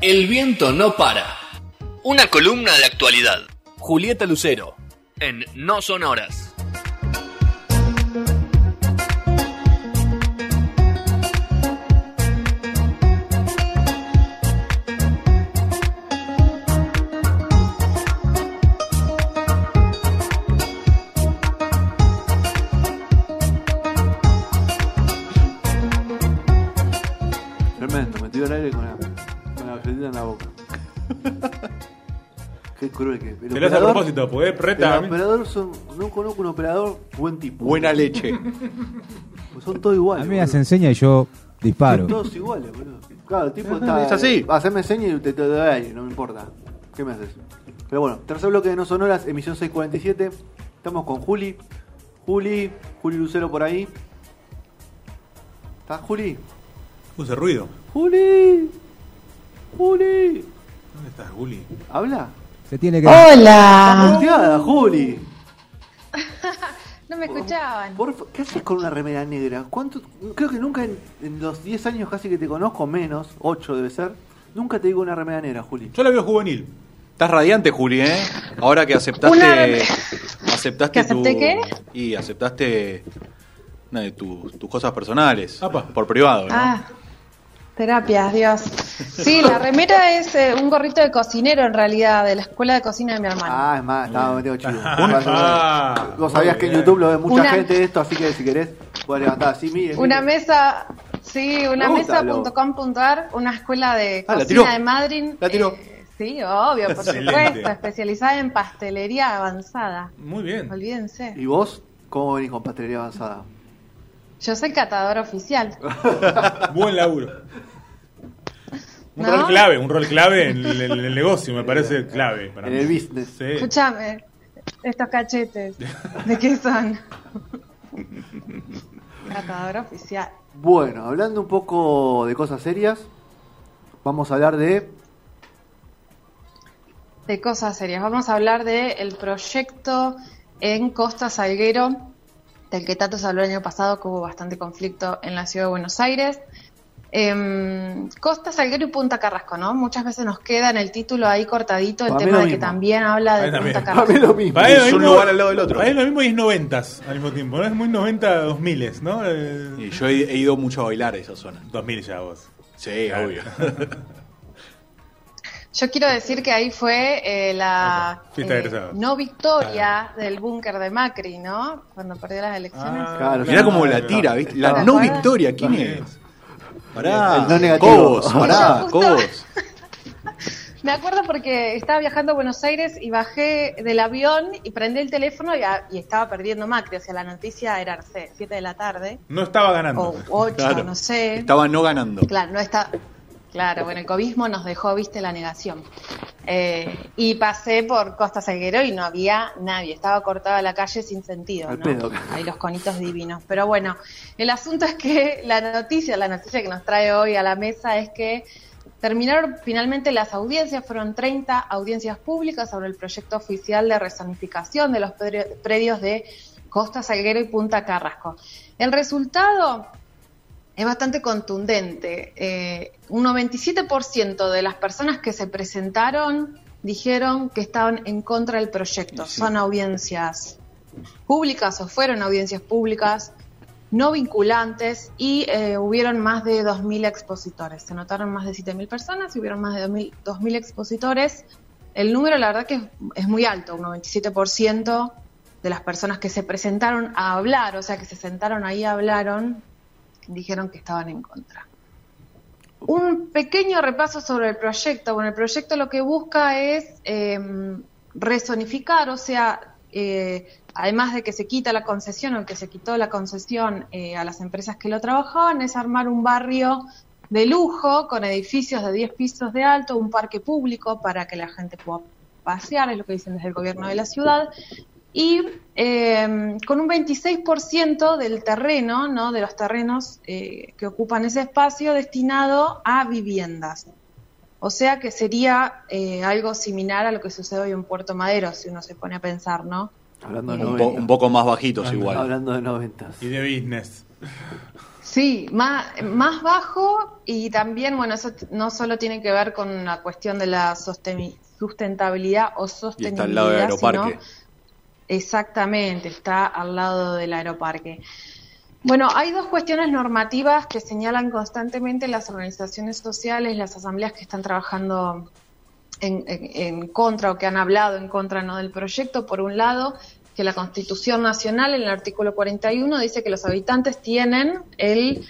El viento no para. Una columna de actualidad. Julieta Lucero. En No Son Horas. Cruel que. Te lo hace a propósito, porque es reta. El operador son, no conozco un operador buen tipo. Buena leche. Pues son todos iguales. A mí me hace enseña y yo disparo. Son todos iguales, boludo. Claro, el tipo Es está. así. Haceme seña y te, te doy aire, no me importa. ¿Qué me haces? Pero bueno, tercer bloque de No Sonoras, emisión 647. Estamos con Juli. Juli, Juli Lucero por ahí. ¿Estás, Juli? Puse ruido. Juli. Juli. ¿Dónde estás, Juli? ¿Habla? Se tiene que. Está Hola. muteada, Juli. No me escuchaban. Por ¿Qué haces con una remera negra? ¿Cuánto? Creo que nunca en, en los 10 años casi que te conozco, menos, 8 debe ser, nunca te digo una remera negra, Juli. Yo la veo juvenil. Estás radiante, Juli, ¿eh? Ahora que aceptaste. Una aceptaste ¿Que acepté tu- qué? Y aceptaste. Una de tu- tus cosas personales. Apa. Por privado, ¿no? Ah, terapias, Dios. Sí, la remera es eh, un gorrito de cocinero en realidad, de la escuela de cocina de mi hermano. Ah, es más, estaba metido chido. Ah, Vos sabías que en. YouTube lo ve mucha Una- gente esto, así que si querés, puedes levantar así, mire. Una mire. mesa, sí, una mesa.com.ar, una escuela de Ah, cocina de Madrid. La tiró. eh, sí, obvio, por Excelente. supuesto, especializada en pastelería avanzada. Muy bien. Olvídense. ¿Y vos? ¿Cómo venís con pastelería avanzada? Yo soy catadora oficial. Buen laburo. Un ¿No? rol clave, un rol clave en el, en el negocio, me parece clave. Para En mí. el business. Sí. Escúchame, estos cachetes, ¿de qué son? Catadora oficial. Bueno, hablando un poco de cosas serias, vamos a hablar de... De cosas serias. Vamos a hablar del proyecto en Costa Salguero, del que tanto se habló el año pasado, que hubo bastante conflicto en la ciudad de Buenos Aires. Em, Costa Salguero y Punta Carrasco, ¿no? Muchas veces nos queda en el título ahí cortadito el tema de que mismo. también habla de Punta Carrasco. lo mismo. Para lo Es un mismo- lugar al lado del otro. Para él lo mismo y es noventas al mismo tiempo, ¿no? Es muy 90 2000, ¿no? Eh, Y yo he, he ido mucho a bailar a esa zona. 2000 ya vos. Sí, Claro. obvio. Yo quiero decir que ahí fue eh, la eh, no victoria del búnker de Macri, ¿no? Cuando perdió las elecciones. Ah, Claro, Mirá cómo la tira, ¿viste? La ¿Te no acuerdas? victoria, ¿quién es? Pará. El no negativo. Cobos, pará, Justo- Cobos. Me acuerdo porque estaba viajando a Buenos Aires y bajé del avión y prendí el teléfono y, a- y estaba perdiendo Macri. O sea, la noticia era, no sé, 7 de la tarde No estaba ganando. o 8, Claro. no sé. Estaba no ganando. Claro, no está. Claro, bueno, el cobismo nos dejó, viste, la negación. Eh, y pasé por Costa Salguero y no había nadie. Estaba cortada la calle sin sentido, ¿no? Ahí los conitos divinos. Pero bueno, el asunto es que la noticia, la noticia que nos trae hoy a la mesa es que terminaron finalmente las audiencias, fueron 30 audiencias públicas sobre el proyecto oficial de resonificación de los pre- predios de Costa Salguero y Punta Carrasco. El resultado es bastante contundente. Eh, un 97% de las personas que se presentaron dijeron que estaban en contra del proyecto. Son audiencias públicas o fueron audiencias públicas no vinculantes y eh, hubieron más de 2.000 expositores. Se notaron más de 7.000 personas y hubieron más de 2.000 2.000 expositores. El número, la verdad, que es, es muy alto, un 97% de las personas que se presentaron a hablar, o sea, que se sentaron ahí y hablaron, dijeron que estaban en contra. Un pequeño repaso sobre el proyecto. Bueno, el proyecto lo que busca es eh, resonificar, o sea, eh, además de que se quita la concesión o que se quitó la concesión eh, a las empresas que lo trabajaban, es armar un barrio de lujo con edificios de 10 pisos de alto, un parque público para que la gente pueda pasear, es lo que dicen desde el gobierno de la ciudad, y eh, con un 26% del terreno, ¿no? de los terrenos eh, que ocupan ese espacio destinado a viviendas. O sea que sería eh, algo similar a lo que sucede hoy en Puerto Madero, si uno se pone a pensar, ¿no? Hablando de Un, po- 90. un poco más bajitos igual. Hablando de noventas. Y de business. Sí, más, más bajo y también, bueno, eso no solo tiene que ver con la cuestión de la sustentabilidad o Y sostenibilidad, está al lado del aeroparque. sino- exactamente, está al lado del aeroparque. Bueno, hay dos cuestiones normativas que señalan constantemente las organizaciones sociales, las asambleas que están trabajando en, en- en contra o que han hablado en contra ¿no? del proyecto. Por un lado, que la Constitución Nacional, en el artículo 41, dice que los habitantes tienen el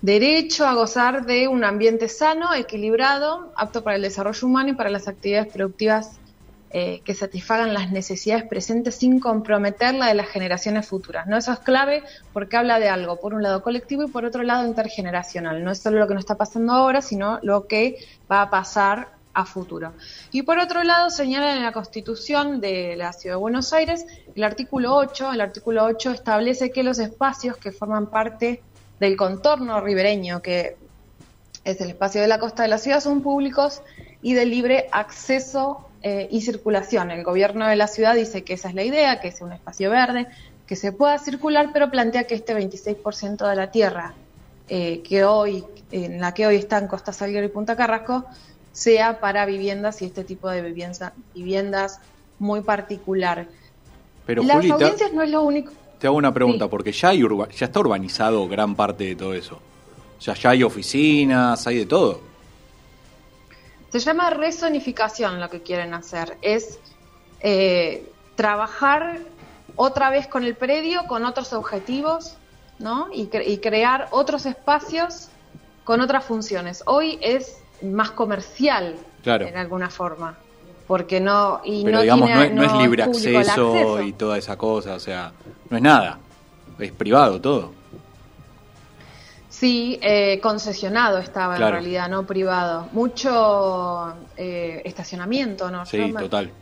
derecho a gozar de un ambiente sano, equilibrado, apto para el desarrollo humano y para las actividades productivas eh, que satisfagan las necesidades presentes sin comprometer la de las generaciones futuras. ¿no? Eso es clave porque habla de algo, por un lado colectivo y por otro lado intergeneracional. No es solo lo que nos está pasando ahora, sino lo que va a pasar a futuro. Y por otro lado, señala en la Constitución de la Ciudad de Buenos Aires, el artículo 8, el artículo 8 establece que los espacios que forman parte del contorno ribereño, que es el espacio de la costa de la ciudad, son públicos y de libre acceso eh, y circulación. El gobierno de la ciudad dice que esa es la idea, que es un espacio verde, que se pueda circular, pero plantea que este 26% de la tierra eh, que hoy, en la que hoy están Costa Salguero y Punta Carrasco, sea para viviendas y este tipo de vivienda- viviendas muy particular. Pero Las Juli, te, audiencias no es lo único. te hago una pregunta, Sí. porque ya, hay urba- ya está urbanizado gran parte de todo eso. O sea, ya hay oficinas, hay de todo. Se llama resonificación lo que quieren hacer. Es eh, trabajar otra vez con el predio, con otros objetivos, ¿no? Y, cre- y crear otros espacios con otras funciones. Hoy es más comercial, Claro. en alguna forma. Porque no. Y Pero no digamos, tiene- no, es, no es libre acceso, y toda esa cosa, o sea, no es nada. Es privado todo. Sí, eh, concesionado estaba Claro. en realidad, no privado. Mucho eh, estacionamiento, ¿no? Sí, Yo me- total.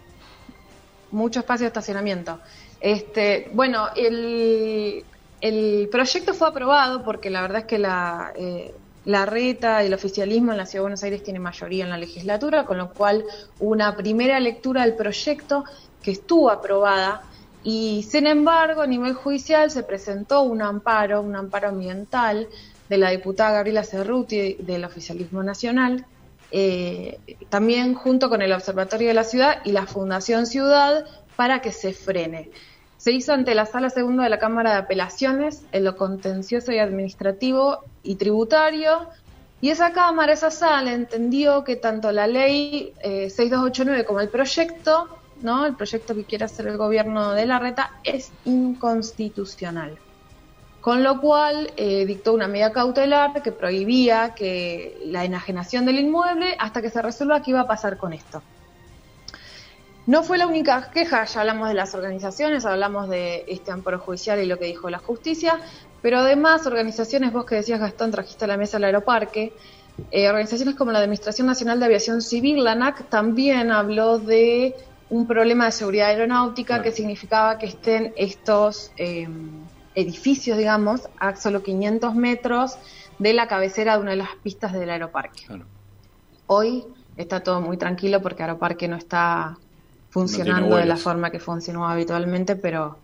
mucho espacio de estacionamiento. Este, bueno, el, el proyecto fue aprobado porque la verdad es que la, eh, la reta y el oficialismo en la Ciudad de Buenos Aires tiene mayoría en la legislatura, con lo cual una primera lectura del proyecto que estuvo aprobada y sin embargo a nivel judicial se presentó un amparo, un amparo ambiental de la diputada Gabriela Cerruti del oficialismo nacional eh, también junto con el Observatorio de la Ciudad y la Fundación Ciudad para que se frene. Se hizo ante la Sala Segunda de la Cámara de Apelaciones en lo contencioso y administrativo y tributario, y esa Cámara, esa sala, entendió que tanto la ley eh, 6289 como el proyecto, ¿no? el proyecto que quiere hacer el gobierno de la reta, es inconstitucional con lo cual eh, dictó una medida cautelar que prohibía que la enajenación del inmueble hasta que se resuelva qué iba a pasar con esto. No fue la única queja, ya hablamos de las organizaciones, hablamos de este amparo judicial y lo que dijo la justicia, pero además organizaciones, vos que decías Gastón, trajiste a la mesa el aeroparque, eh, organizaciones como la Administración Nacional de Aviación Civil, la ANAC, también habló de un problema de seguridad aeronáutica Claro. que significaba que estén estos eh, edificios, digamos, a solo 500 metros de la cabecera de una de las pistas del aeroparque. Claro. Hoy está todo muy tranquilo porque Aeroparque no está funcionando de la forma que funcionó habitualmente, pero,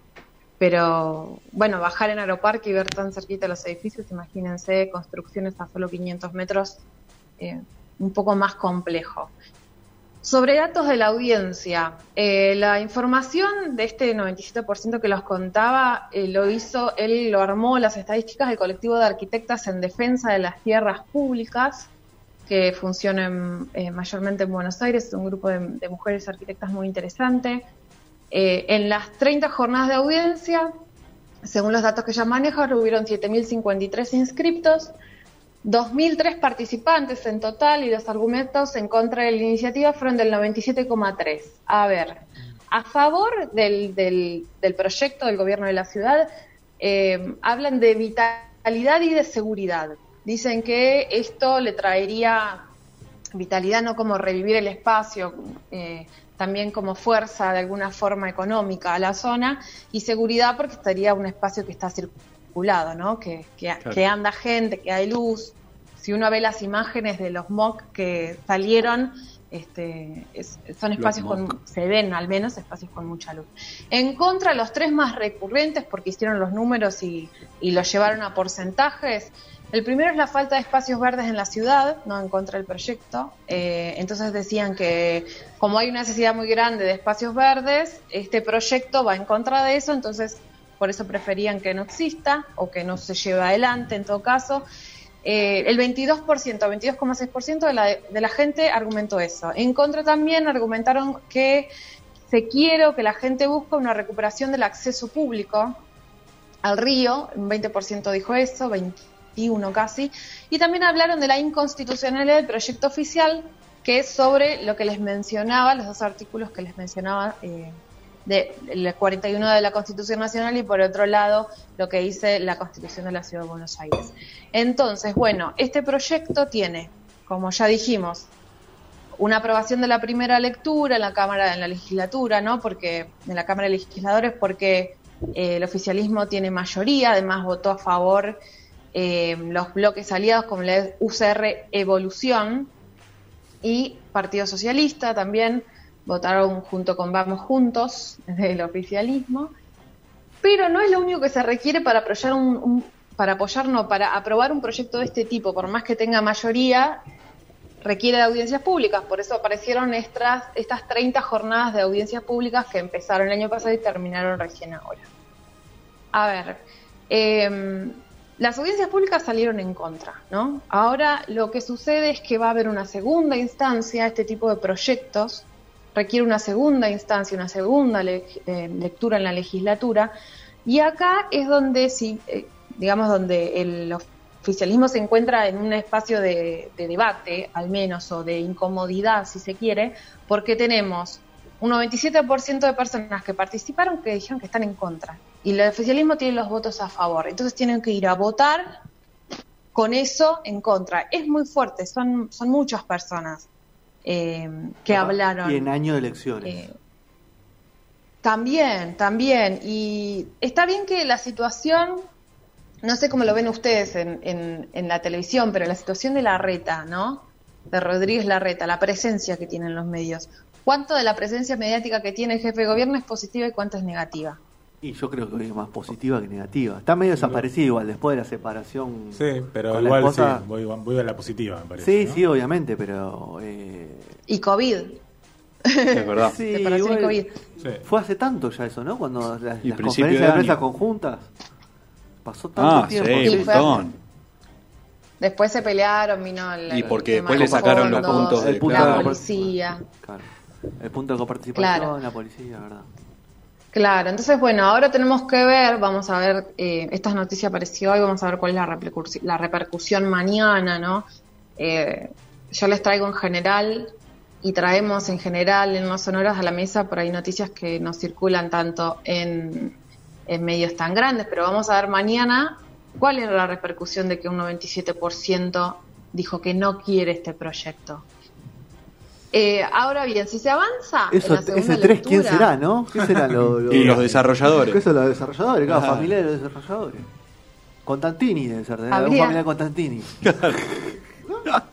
pero bueno, bajar en Aeroparque y ver tan cerquita los edificios, imagínense, construcciones a solo 500 metros, eh, un poco más complejo. Sobre datos de la audiencia, eh, la información de este 97% que los contaba eh, lo hizo, él lo armó las estadísticas del colectivo de arquitectas en defensa de las tierras públicas, que funcionan eh, mayormente en Buenos Aires, es un grupo de, mujeres arquitectas muy interesante. En las 30 jornadas de audiencia, según los datos que ella maneja, hubieron 7.053 inscriptos, 2.003 participantes en total y los argumentos en contra de la iniciativa fueron del 97,3. A ver, a favor del, del, del proyecto del gobierno de la ciudad, eh, hablan de vitalidad y de seguridad. Dicen que esto le traería vitalidad no como revivir el espacio, eh, también como fuerza de alguna forma económica a la zona y seguridad porque estaría un espacio que está circulado, ¿no? que, que, Claro. que anda gente, que hay luz. Si uno ve las imágenes de los MOC que salieron, Este, es- son espacios con, se ven al menos espacios con mucha luz. En contra, los tres más recurrentes, porque hicieron los números y, y los llevaron a porcentajes, el primero es la falta de espacios verdes en la ciudad, no en contra del proyecto. Eh, entonces decían que como hay una necesidad muy grande de espacios verdes, este proyecto va en contra de eso, entonces por eso preferían que no exista o que no se lleve adelante en todo caso. Eh, el 22%, 22,6% de la, de la gente argumentó eso. En contra también argumentaron que se quiere o que la gente busca una recuperación del acceso público al río, un 20% dijo eso, 21 casi, y también hablaron de la inconstitucionalidad del proyecto oficial, que es sobre lo que les mencionaba, los dos artículos que les mencionaba eh, de el 41 de la Constitución Nacional y por otro lado lo que dice la Constitución de la Ciudad de Buenos Aires. Entonces, bueno, este proyecto tiene, como ya dijimos, una aprobación de la primera lectura en la Cámara, en la legislatura, ¿no? Porque en la Cámara de Legisladores, porque eh, el oficialismo tiene mayoría, además votó a favor eh, los bloques aliados como la UCR Evolución y Partido Socialista también votaron junto con Vamos Juntos del oficialismo. Pero no es lo único que se requiere para apoyar un, un- para apoyar, no, para aprobar un proyecto de este tipo, por más que tenga mayoría, requiere de audiencias públicas. Por eso aparecieron estas, estas 30 jornadas de audiencias públicas que empezaron el año pasado y terminaron recién ahora. A ver, eh, las audiencias públicas salieron en contra, ¿no? Ahora lo que sucede es que va a haber una segunda instancia, este tipo de proyectos requiere una segunda instancia, una segunda eh, lectura en la legislatura, y acá es donde, si, eh, digamos, donde el oficialismo se encuentra en un espacio de, de debate, al menos, o de incomodidad, si se quiere, porque tenemos un 97% de personas que participaron que dijeron que están en contra, y el oficialismo tiene los votos a favor, entonces tienen que ir a votar con eso en contra. Es muy fuerte, son, son muchas personas eh, que hablaron. Y en año de elecciones. Eh, también, también. Y está bien que la situación, no sé cómo lo ven ustedes en, en, en la televisión, pero la situación de la reta, ¿no? De Rodríguez Larreta, la presencia que tienen los medios. ¿Cuánto de la presencia mediática que tiene el jefe de gobierno es positiva y cuánto es negativa? Y yo creo que es más positiva que negativa. Está medio desaparecido igual después de la separación. Sí, pero con la igual esposa. sí, voy, voy a la positiva, me parece. Sí, ¿no? sí, obviamente, pero. eh, Y COVID. Es verdad. sí, Separación y igual- COVID. Sí. Fue hace tanto ya eso, ¿no? Cuando las, Y las conferencias de de prensa conjuntas. Pasó tanto Ah, sí, tiempo. Sí, un montón. Después se pelearon, vino el, Y porque después de le sacaron los fondos, puntos de- el punto la policía. Claro. El punto de coparticipación, Claro. la policía, ¿verdad? Claro, entonces bueno, ahora tenemos que ver, vamos a ver, eh, esta noticia apareció hoy, vamos a ver cuál es la, repercusi- la repercusión mañana, ¿no? Eh, yo les traigo en general y traemos en general en los sonoras a la mesa por ahí noticias que no circulan tanto en, en medios tan grandes, pero vamos a ver mañana cuál era la repercusión de que un 97% dijo que no quiere este proyecto. Eh, ahora bien, si se avanza en Eso, la segunda ese 3, ¿quién será, no? ¿Qué será lo, lo- Y los desarrolladores. ¿Qué son los desarrolladores? Claro, familia de los desarrolladores. Constantini debe ser, de la Habría- familia de Constantini.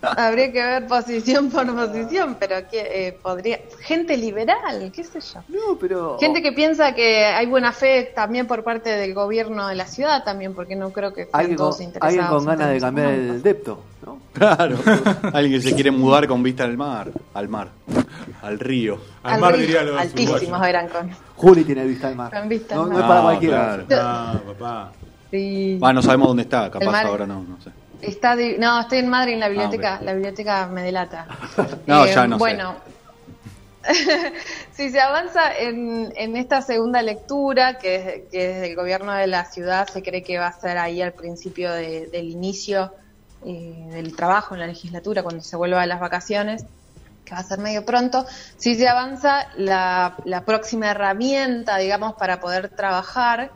Habría que ver posición por posición, pero que eh, podría. Gente liberal, qué sé yo. No, pero. Gente que piensa que hay buena fe también por parte del gobierno de la ciudad, también, porque no creo que estén Alguien con, todos interesados. alguien con en ganas de cambiar el depto. Claro. Alguien que se quiere mudar con vista al mar. Al mar. Al río. Al mar río, diría los Altísimos eran con. Juli tiene vista al mar. Con vista no, al no mar. es para Ah, cualquiera. claro. Ah, papá. Sí. Ah, no sabemos dónde está. Capaz El mar- ahora no, no sé. Está no, estoy en Madrid en la biblioteca. Ah, ok. La biblioteca me delata. No, Eh, ya no sé. Bueno, si se avanza en, en esta segunda lectura, que, es- que desde el gobierno de la ciudad se cree que va a ser ahí al principio de- del inicio eh, del trabajo en la legislatura, cuando se vuelva de las vacaciones, que va a ser medio pronto, si se avanza la, próxima herramienta, digamos, para poder trabajar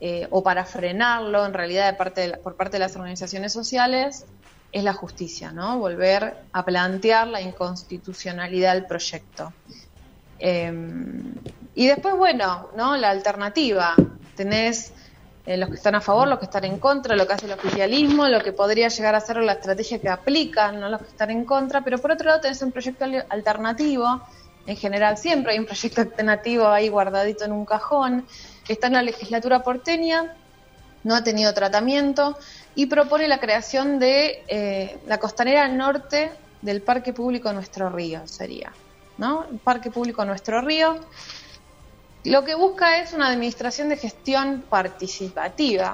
eh, o para frenarlo, en realidad, de parte por parte de las organizaciones sociales, es la justicia, ¿no? Volver a plantear la inconstitucionalidad del proyecto. Eh, y después, bueno, ¿no? La alternativa. Tenés eh, los que están a favor, los que están en contra, lo que hace el oficialismo, lo que podría llegar a ser la estrategia que aplican, no los que están en contra, pero por otro lado tenés un proyecto al- alternativo, en general siempre hay un proyecto alternativo ahí guardadito en un cajón, está en la legislatura porteña, no ha tenido tratamiento y propone la creación de eh, la costanera norte del Parque Público Nuestro Río, sería, ¿no? Parque Público Nuestro Río. Lo que busca es una administración de gestión participativa,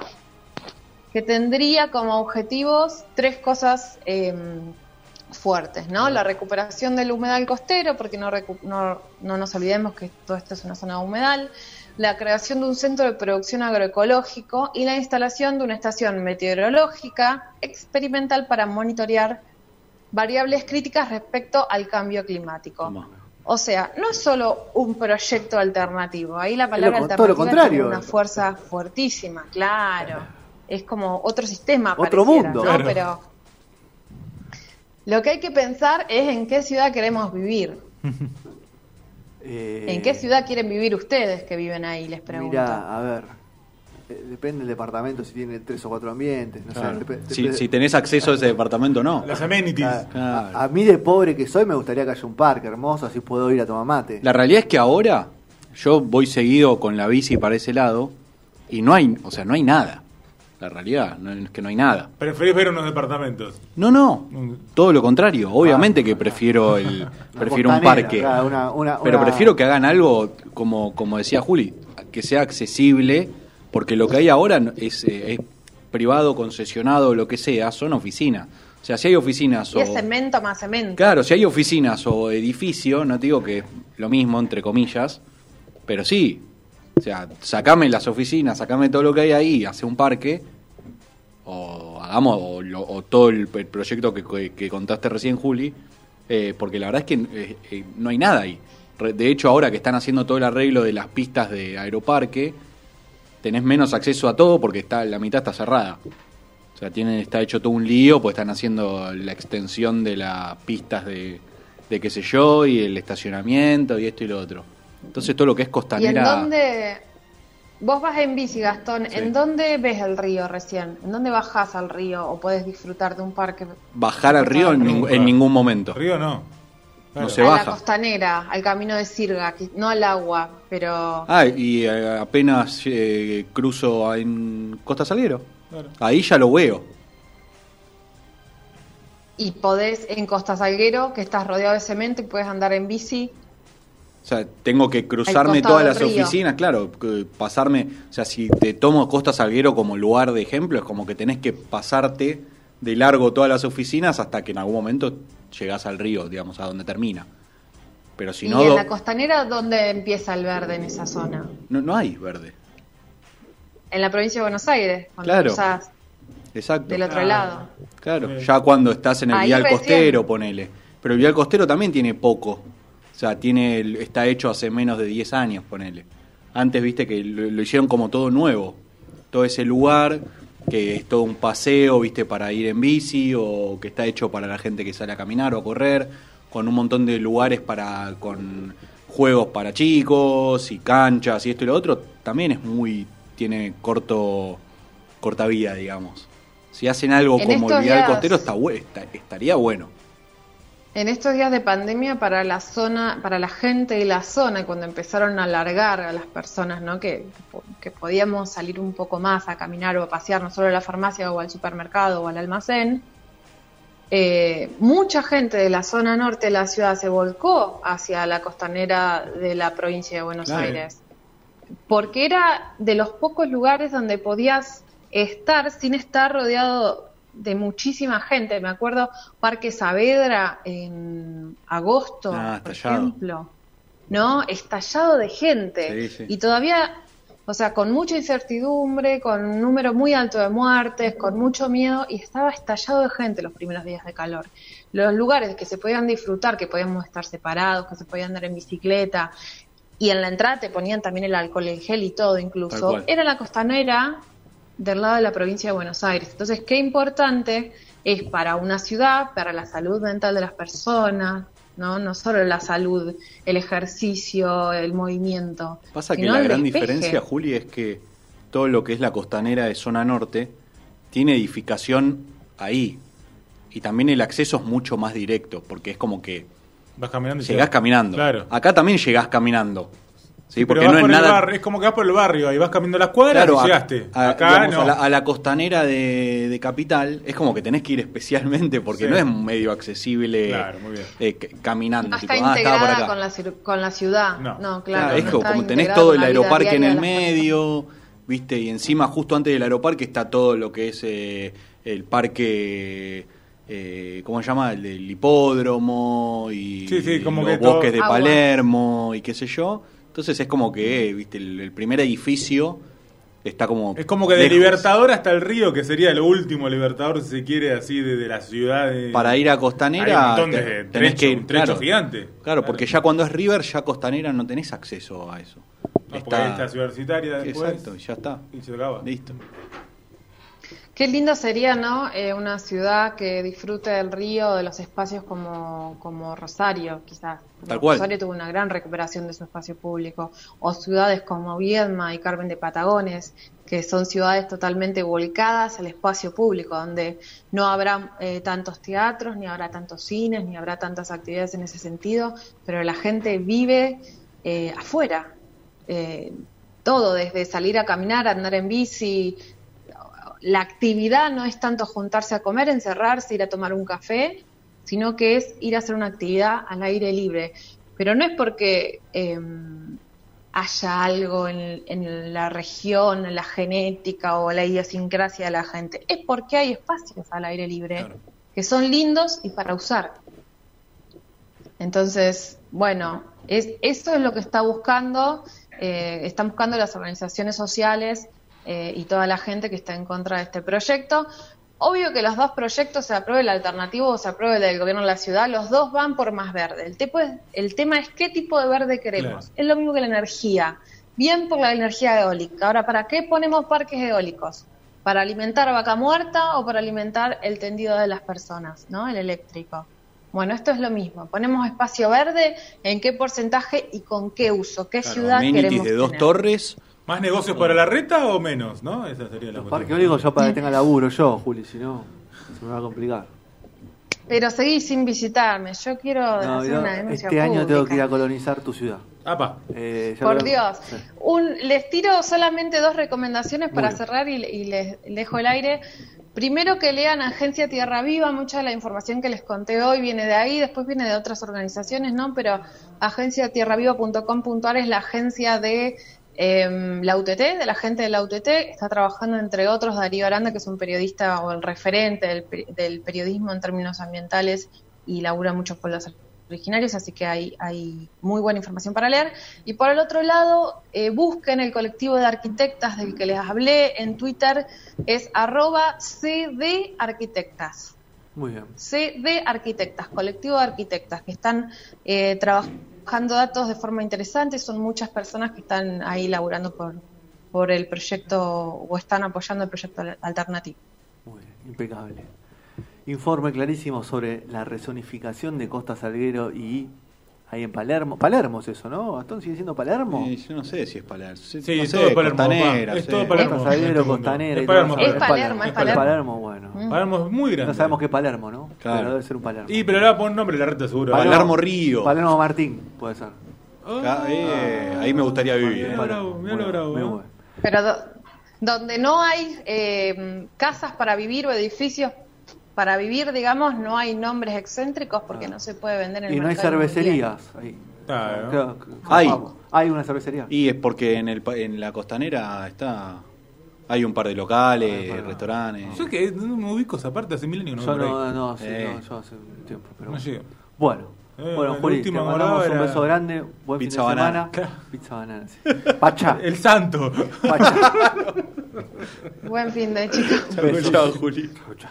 que tendría como objetivos tres cosas eh, fuertes, ¿no? La recuperación del humedal costero, porque no, no, no nos olvidemos que todo esto es una zona humedal, la creación de un centro de producción agroecológico y la instalación de una estación meteorológica experimental para monitorear variables críticas respecto al cambio climático. O sea, no es solo un proyecto alternativo, ahí la palabra lo con- todo lo alternativa contrario. tiene una fuerza fuertísima, claro. Es como otro sistema, Otro mundo. ¿no? Claro. Pero lo que hay que pensar es en qué ciudad queremos vivir. Eh, ¿En qué ciudad quieren vivir ustedes que viven ahí? Les pregunto. Mira, a ver. Eh, Depende del departamento si tiene tres o cuatro ambientes. No sé, Si, tenés acceso a ese departamento, no. Las amenities. a, Claro. a- a mí de pobre que soy me gustaría que haya un parque hermoso, así puedo ir a tomar mate. La realidad es que ahora yo voy seguido con la bici para ese lado y no hay, o sea, no hay nada. La realidad no, es que no hay nada. Preferís ver unos departamentos. No, no. Mm. Todo lo contrario. Obviamente que prefiero el prefiero un parque. claro, una- una- Pero una- prefiero que hagan algo como como decía Juli, que sea accesible, porque lo que hay ahora es, eh, es privado, concesionado, lo que sea, son oficinas. O sea, si hay oficinas Y o es cemento más cemento. Claro, si hay oficinas o edificio, no te digo que es lo mismo, entre comillas, pero sí. O sea, sacame las oficinas, sacame todo lo que hay ahí, hace un parque, o hagamos o, lo- o todo el, el proyecto que, que- que contaste recién, Juli, eh, porque la verdad es que eh, eh, no hay nada ahí. De hecho, ahora que están haciendo todo el arreglo de las pistas de Aeroparque, tenés menos acceso a todo porque está la mitad está cerrada. O sea, tienen, está hecho todo un lío, pues están haciendo la extensión de las pistas de, de qué sé yo, y el estacionamiento, y esto y lo otro. Entonces todo lo que es ¿Y en costanera... dónde? Vos vas en bici, Gastón. Sí. ¿En dónde ves el río recién? ¿En dónde bajás al río o podés disfrutar de un parque? Bajar al río en, en ningún momento. Río no. Claro. se a baja. la costanera, al camino de Sirga, que- no al agua, pero Ah, y eh, apenas eh, cruzo en Costa Salguero. Claro. Ahí ya lo veo. y podés en Costa Salguero, que estás rodeado de cemento y puedes andar en bici. O sea, tengo que cruzarme todas las río. oficinas, claro, pasarme, o sea, si te tomo Costa Salguero como lugar de ejemplo, es como que tenés que pasarte de largo todas las oficinas hasta que en algún momento llegás al río, digamos, a donde termina. Pero si y no, en la costanera, ¿dónde empieza el verde en esa zona? no, no hay verde. En la provincia de Buenos Aires, cuando Claro. cruzás Exacto. del otro lado. Claro, Sí. ya cuando estás en el Ahí vial recién. costero, ponele. Pero el vial costero también tiene poco. O sea, tiene está hecho hace menos de 10 años, ponele. Antes, viste, que lo, lo hicieron como todo nuevo. Todo ese lugar que es todo un paseo, viste, para ir en bici o que está hecho para la gente que sale a caminar o a correr, con un montón de lugares para con juegos para chicos y canchas y esto y lo otro, también es muy tiene corto corta vida, digamos. Si hacen algo En como el días- costero está, está- estaría bueno. En estos días de pandemia para la zona, para la gente de la zona, cuando empezaron a alargar a las personas, ¿no? Que, que podíamos salir un poco más a caminar o a pasear, no solo a la farmacia o al supermercado o al almacén, eh, mucha gente de la zona norte de la ciudad se volcó hacia la costanera de la provincia de Buenos Claro. Aires, porque era de los pocos lugares donde podías estar sin estar rodeado de muchísima gente. Me acuerdo Parque Saavedra en agosto, Ah, por ejemplo, ¿no? Estallado de gente. Sí, sí. Y todavía, o sea, con mucha incertidumbre, con un número muy alto de muertes, con mucho miedo, y estaba estallado de gente los primeros días de calor. Los lugares que se podían disfrutar, que podíamos estar separados, que se podían andar en bicicleta, y en la entrada te ponían también el alcohol en gel y todo incluso, era la costanera del lado de la provincia de Buenos Aires. Entonces, qué importante es para una ciudad, para la salud mental de las personas, ¿no? No solo la salud, el ejercicio, el movimiento. Pasa que la gran despeje. diferencia, Juli, es que todo lo que es la costanera de zona norte tiene edificación ahí. Y también el acceso es mucho más directo, porque es como que Vas caminando y llegás llegas. caminando. Claro. Acá también llegás caminando. ¿Sí? Pero Porque vas no es por el nada. barrio, es como que vas por el barrio, ahí vas caminando las cuadras Claro, y a- llegaste. a, Acá digamos, no. a la, a la costanera de, de Capital es como que tenés que ir especialmente porque Sí. no es un medio accesible Claro, muy bien. eh, caminando. No tipo, está ah, estaba por integrada acá. con la, con la ciudad. No. No, claro. Claro, es no como, como tenés todo el aeroparque en el medio, ¿viste? Y encima, justo antes del aeroparque, está todo lo que es eh, el parque, eh, ¿cómo se llama? El del hipódromo y Sí, sí, como los que todo- bosques de. Palermo y qué sé yo. Entonces es como que, ¿viste? El, el primer edificio está como. Es como que de lejos. Libertador hasta el río, que sería lo último Libertador, si se quiere, así de, de la ciudad. de- Para ir a Hay Costanera un montón te- de tenés trecho, que ir. un trecho claro, gigante. Claro, porque ya cuando es River, ya Costanera no tenés acceso a eso. No, porque ahí está Ciudad Universitaria después. Exacto, y ya está. Y se acaba. Listo. Qué lindo sería, ¿no? Eh, una ciudad que disfrute del río, de los espacios como, como Rosario, quizás. Tal cual. Rosario tuvo una gran recuperación de su espacio público. O ciudades como Viedma y Carmen de Patagones, que son ciudades totalmente volcadas al espacio público, donde no habrá eh, tantos teatros, ni habrá tantos cines, ni habrá tantas actividades en ese sentido, pero la gente vive eh, afuera. Eh, todo, desde salir a caminar, andar en bici, la actividad no es tanto juntarse a comer, encerrarse, ir a tomar un café, sino que es ir a hacer una actividad al aire libre. Pero no es porque eh, haya algo en, en la región, en la genética o la idiosincrasia de la gente, es porque hay espacios al aire libre Claro. que son lindos y para usar. Entonces, bueno, es, eso es lo que está buscando, eh, están buscando las organizaciones sociales eh, y toda la gente que está en contra de este proyecto. Obvio que los dos proyectos, se apruebe el alternativo o se apruebe el del gobierno de la ciudad, los dos van por más verde. El, tipo es- el tema es qué tipo de verde queremos. Claro. Es lo mismo que la energía. Bien por la energía eólica. Ahora, ¿para qué ponemos parques eólicos? ¿Para alimentar vaca muerta o para alimentar el tendido de las personas, ¿no? El eléctrico. Bueno, esto es lo mismo. Ponemos espacio verde, ¿en qué porcentaje y con qué uso? ¿Qué Claro, ciudad queremos de dos tener? torres. ¿Más negocios para la reta o menos? ¿No? Esa sería la Los cuestión. parques eólicos yo para que tenga laburo yo, Juli, si no, se me va a complicar. Pero seguí sin visitarme. Yo quiero No, hacer yo una denuncia este año tengo que ir a colonizar tu ciudad. Apa. Eh, Por lo- Dios. Sí. Un, les tiro solamente dos recomendaciones para cerrar y, y les dejo el aire. Primero que lean Agencia Tierra Viva, mucha de la información que les conté hoy viene de ahí, después viene de otras organizaciones, ¿no? Pero agenciatierraviva.com.ar es la agencia de eh, la UTT, de la gente de la UTT, está trabajando entre otros Darío Aranda, que es un periodista o el referente del, peri- del periodismo en términos ambientales y labura mucho con los originarios, así que hay, hay muy buena información para leer. Y por el otro lado, eh, busquen el colectivo de arquitectas del que les hablé en Twitter, es arroba cdarquitectas. Muy bien. CD Arquitectas, colectivo de arquitectas que están eh, trabajando datos de forma interesante. Son muchas personas que están ahí laburando por, por el proyecto o están apoyando el proyecto al- alternativo. Muy bien, impecable. Informe clarísimo sobre la rezonificación de Costa Salguero y ahí en Palermo. Palermo es eso, ¿no? ¿Gastón sigue siendo Palermo? Eh, yo no sé si es Palermo. Sí, Sí, no es sé, todo Palermo, Costanera. Es sí. todo Palermo. Este mundo. Costanera Es Palermo. Es Palermo, es Palermo. Palermo, bueno. Palermo es muy grande. No sabemos qué Palermo, ¿no? Claro. Pero debe ser un Palermo. Y pero le va a poner un nombre la reta seguro. Palermo. Palermo Río. Palermo Martín, puede ser. Acá, eh, ahí me gustaría vivir. Mirá eh. lo bravo, mirá Bueno, bravo, ¿eh? bueno. Pero do- donde no hay eh, casas para vivir o edificios para vivir, digamos, no hay nombres excéntricos porque no se puede vender en el Y no hay cervecerías ahí. Claro. Hay. Hay una cervecería. Y es porque en, el, pa- en la costanera está. Hay un par de locales, Ah, bueno. restaurantes. Yo que no me ubico esa parte hace mil años que no Yo no, ahí. no, sí, Eh. no, yo hace un tiempo. Pero bueno. llego. Bueno, Eh, bueno, Juli, te mandamos un beso grande. Buen Pizza fin de banana. semana. Claro. Pizza banana. sí. Pacha. El santo. Pacha. Buen fin de chicos. Chao, Juli. Chau, chau.